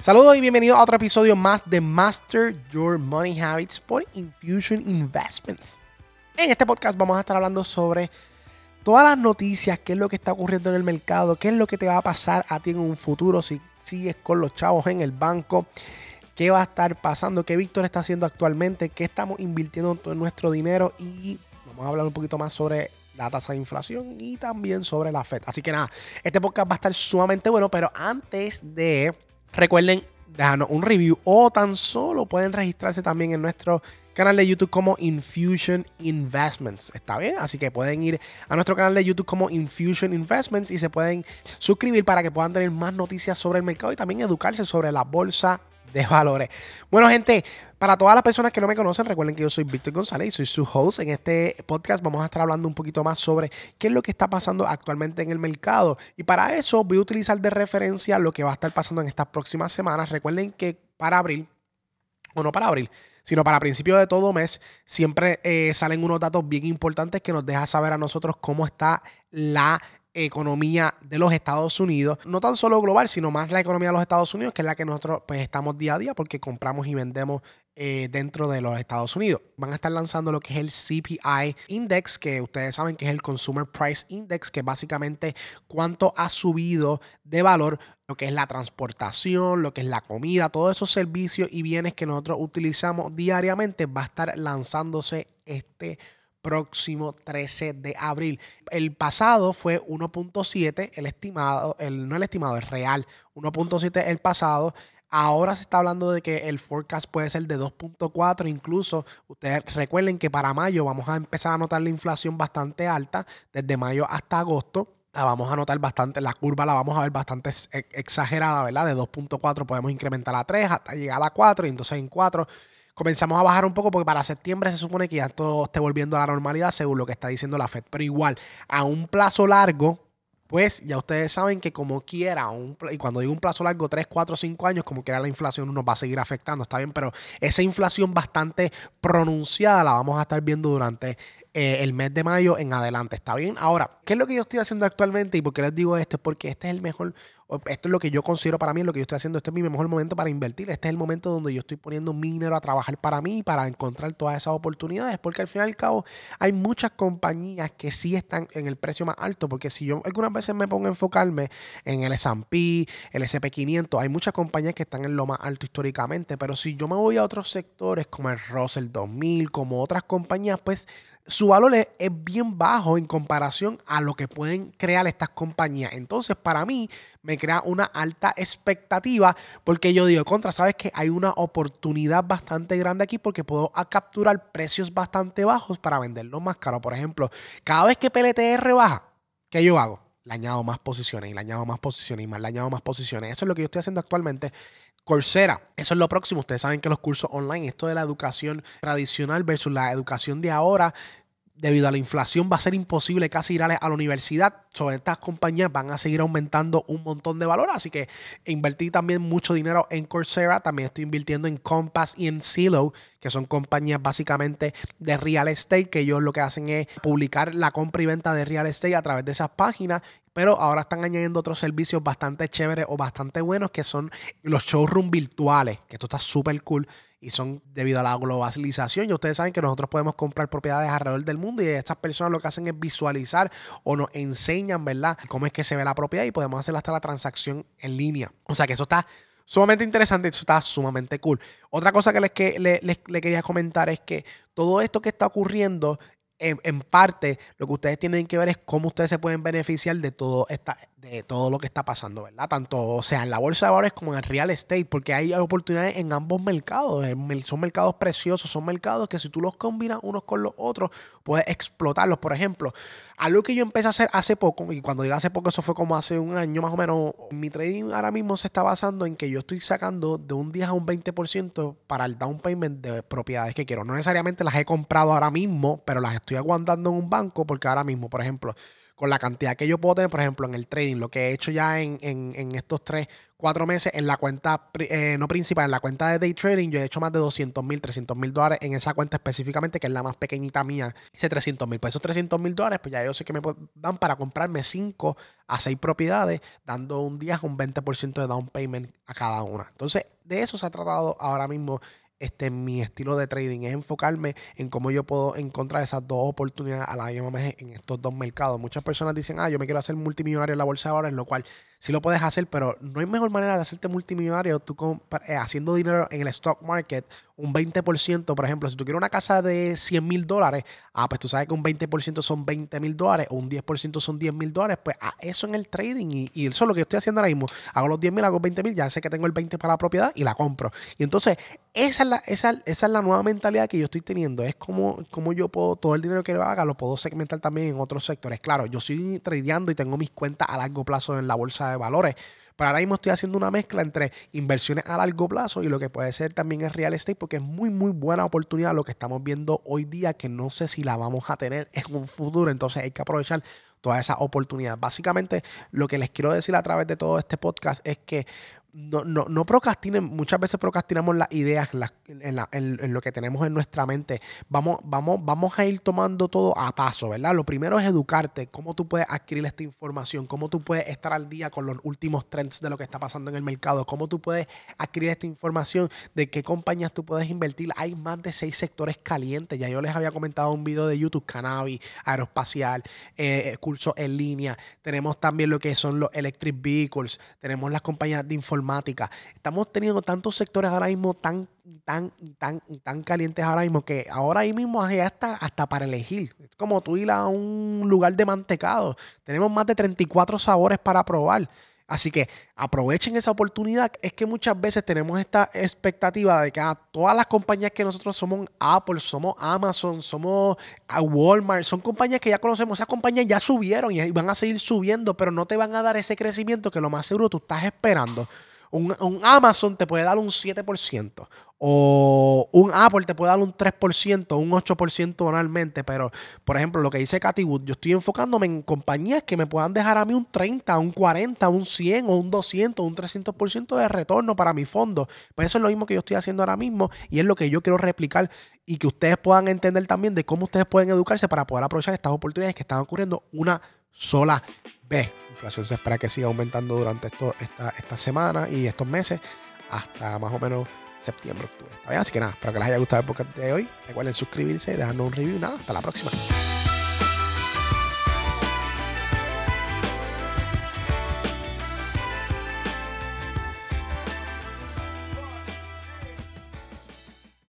Saludos y bienvenidos a otro episodio más de Master Your Money Habits por Infusion Investments. En este podcast vamos a estar hablando sobre todas las noticias, qué es lo que está ocurriendo en el mercado, qué es lo que te va a pasar a ti en un futuro si sigues con los chavos en el banco, qué va a estar pasando, qué Víctor está haciendo actualmente, qué estamos invirtiendo todo nuestro dinero y vamos a hablar un poquito más sobre la tasa de inflación y también sobre la Fed. Así que nada, este podcast va a estar sumamente bueno, pero antes de Recuerden dejarnos un review o tan solo pueden registrarse también en nuestro canal de YouTube como Infusion Investments. ¿Está bien? Así que pueden ir a nuestro canal de YouTube como Infusion Investments y se pueden suscribir para que puedan tener más noticias sobre el mercado y también educarse sobre la bolsa de valores. Bueno, gente, para todas las personas que no me conocen, recuerden que yo soy Víctor González y soy su host. En este podcast vamos a estar hablando un poquito más sobre qué es lo que está pasando actualmente en el mercado. Y para eso voy a utilizar de referencia lo que va a estar pasando en estas próximas semanas. Recuerden que para abril, o no para abril, sino para principios de todo mes, siempre eh, salen unos datos bien importantes que nos deja saber a nosotros cómo está la economía de los Estados Unidos, no tan solo global, sino más la economía de los Estados Unidos, que es la que nosotros pues estamos día a día porque compramos y vendemos eh, dentro de los Estados Unidos. Van a estar lanzando lo que es el CPI Index, que ustedes saben que es el Consumer Price Index, que básicamente cuánto ha subido de valor lo que es la transportación, lo que es la comida, todos esos servicios y bienes que nosotros utilizamos diariamente, va a estar lanzándose este próximo 13 de abril. El pasado fue 1.7, el estimado, el, no el estimado, el real, 1.7 el pasado. Ahora se está hablando de que el forecast puede ser de 2.4, incluso ustedes recuerden que para mayo vamos a empezar a notar la inflación bastante alta, desde mayo hasta agosto. La vamos a notar bastante, la curva la vamos a ver bastante exagerada, ¿verdad? De 2.4 podemos incrementar a 3 hasta llegar a 4 y entonces en 4 comenzamos a bajar un poco porque para septiembre se supone que ya todo esté volviendo a la normalidad según lo que está diciendo la Fed. Pero igual, a un plazo largo, pues ya ustedes saben que como quiera, y cuando digo un plazo largo, 3, 4, 5 años, como quiera la inflación nos va a seguir afectando, está bien, pero esa inflación bastante pronunciada la vamos a estar viendo durante eh, el mes de mayo en adelante, ¿está bien? Ahora, ¿qué es lo que yo estoy haciendo actualmente y por qué les digo esto? Es porque este es el mejor esto es lo que yo considero para mí, lo que yo estoy haciendo, este es mi mejor momento para invertir, este es el momento donde yo estoy poniendo mi dinero a trabajar para mí, para encontrar todas esas oportunidades, porque al fin y al cabo hay muchas compañías que sí están en el precio más alto, porque si yo algunas veces me pongo a enfocarme en el S&P, el SP500, hay muchas compañías que están en lo más alto históricamente, pero si yo me voy a otros sectores como el Russell 2000, como otras compañías, pues su valor es, bien bajo en comparación a lo que pueden crear estas compañías. Entonces, para mí, me crea una alta expectativa porque yo digo, contra, sabes que hay una oportunidad bastante grande aquí porque puedo capturar precios bastante bajos para venderlos más caro. Por ejemplo, cada vez que PLTR baja, ¿qué yo hago? Le añado más posiciones y le añado más posiciones y más le añado más posiciones. Eso es lo que yo estoy haciendo actualmente. Coursera, eso es lo próximo. Ustedes saben que los cursos online, esto de la educación tradicional versus la educación de ahora, debido a la inflación va a ser imposible casi ir a la universidad. Sobre estas compañías van a seguir aumentando un montón de valor. Así que invertí también mucho dinero en Coursera. También estoy invirtiendo en Compass y en Silo, que son compañías básicamente de real estate, que ellos lo que hacen es publicar la compra y venta de real estate a través de esas páginas. Pero ahora están añadiendo otros servicios bastante chéveres o bastante buenos, que son los showroom virtuales, que esto está súper cool y son debido a la globalización. Y ustedes saben que nosotros podemos comprar propiedades alrededor del mundo y estas personas lo que hacen es visualizar o nos enseñan, ¿verdad?, cómo es que se ve la propiedad y podemos hacer hasta la transacción en línea. O sea que eso está sumamente interesante, eso está sumamente cool. Otra cosa que les, que les, quería comentar es que todo esto que está ocurriendo en, en, parte lo que ustedes tienen que ver es cómo ustedes se pueden beneficiar de todo esta de todo lo que está pasando, ¿verdad? Tanto sea en la bolsa de valores como en el real estate, porque hay oportunidades en ambos mercados. Son mercados preciosos, son mercados que si tú los combinas unos con los otros, puedes explotarlos. Por ejemplo, algo que yo empecé a hacer hace poco, y cuando digo hace poco, eso fue como hace un año más o menos, mi trading ahora mismo se está basando en que yo estoy sacando de un 10 a un 20% para el down payment de propiedades que quiero. No necesariamente las he comprado ahora mismo, pero las estoy aguantando en un banco porque ahora mismo, por ejemplo, con la cantidad que yo puedo tener, por ejemplo, en el trading, lo que he hecho ya en, estos tres, cuatro meses en la cuenta, eh, no principal, en la cuenta de day trading, yo he hecho más de 200 mil, 300 mil dólares en esa cuenta específicamente, que es la más pequeñita mía, hice 300 mil. Pues esos 300 mil dólares, pues ya yo sé que me dan para comprarme 5 a 6 propiedades, dando un día un 20% de down payment a cada una. Entonces, de eso se ha tratado ahora mismo este, mi estilo de trading, es enfocarme en cómo yo puedo encontrar esas dos oportunidades a la misma vez en estos dos mercados. Muchas personas dicen, ah, yo me quiero hacer multimillonario en la bolsa ahora, en lo cual sí lo puedes hacer, pero no hay mejor manera de hacerte multimillonario tú eh, haciendo dinero en el stock market un 20%, por ejemplo, si tú quieres una casa de 100 mil dólares, ah, pues tú sabes que un 20% son 20 mil dólares o un 10% son 10 mil dólares, pues ah, eso en el trading y, eso es lo que estoy haciendo ahora mismo. Hago los 10 mil, hago 20 mil, ya sé que tengo el 20 para la propiedad y la compro. Y entonces, esa es la, esa, esa es la nueva mentalidad que yo estoy teniendo. Es como, como yo puedo, todo el dinero que yo haga, lo puedo segmentar también en otros sectores. Claro, yo estoy tradeando y tengo mis cuentas a largo plazo en la bolsa de valores. Pero ahora mismo estoy haciendo una mezcla entre inversiones a largo plazo y lo que puede ser también el real estate, porque es muy, muy buena oportunidad lo que estamos viendo hoy día, que no sé si la vamos a tener en un futuro. Entonces hay que aprovechar todas esas oportunidades. Básicamente, lo que les quiero decir a través de todo este podcast es que no, no, no procrastinen, muchas veces procrastinamos las ideas en, lo que tenemos en nuestra mente. Vamos, vamos, vamos a ir tomando todo a paso, ¿verdad? Lo primero es educarte, cómo tú puedes adquirir esta información, cómo tú puedes estar al día con los últimos trends de lo que está pasando en el mercado, cómo tú puedes adquirir esta información de qué compañías tú puedes invertir. Hay más de seis sectores calientes. Ya yo les había comentado un video de YouTube, cannabis, aeroespacial, eh, cursos en línea. Tenemos también lo que son los electric vehicles, tenemos las compañías de información Estamos teniendo tantos sectores ahora mismo tan, tan, y tan, tan calientes ahora mismo que ahora mismo hay hasta, hasta para elegir. Es como tú ir a un lugar de mantecado. Tenemos más de 34 sabores para probar. Así que aprovechen esa oportunidad. Es que muchas veces tenemos esta expectativa de que ah, todas las compañías que nosotros somos Apple, somos Amazon, somos ah, Walmart, son compañías que ya conocemos. Esas compañías ya subieron y van a seguir subiendo, pero no te van a dar ese crecimiento que lo más seguro tú estás esperando. Un, Amazon te puede dar un 7%. O un Apple te puede dar un 3%, un 8% anualmente. Pero, por ejemplo, lo que dice Wood, yo estoy enfocándome en compañías que me puedan dejar a mí un 30, un 40, un 100 o un 200, un 300% de retorno para mi fondo. Pues eso es lo mismo que yo estoy haciendo ahora mismo y es lo que yo quiero replicar y que ustedes puedan entender también de cómo ustedes pueden educarse para poder aprovechar estas oportunidades que están ocurriendo una sola vez inflación se espera que siga aumentando durante esto, esta, esta semana y estos meses hasta más o menos septiembre, octubre. Así que nada, espero que les haya gustado el podcast de hoy. Recuerden suscribirse, dejarnos un review. Nada, hasta la próxima.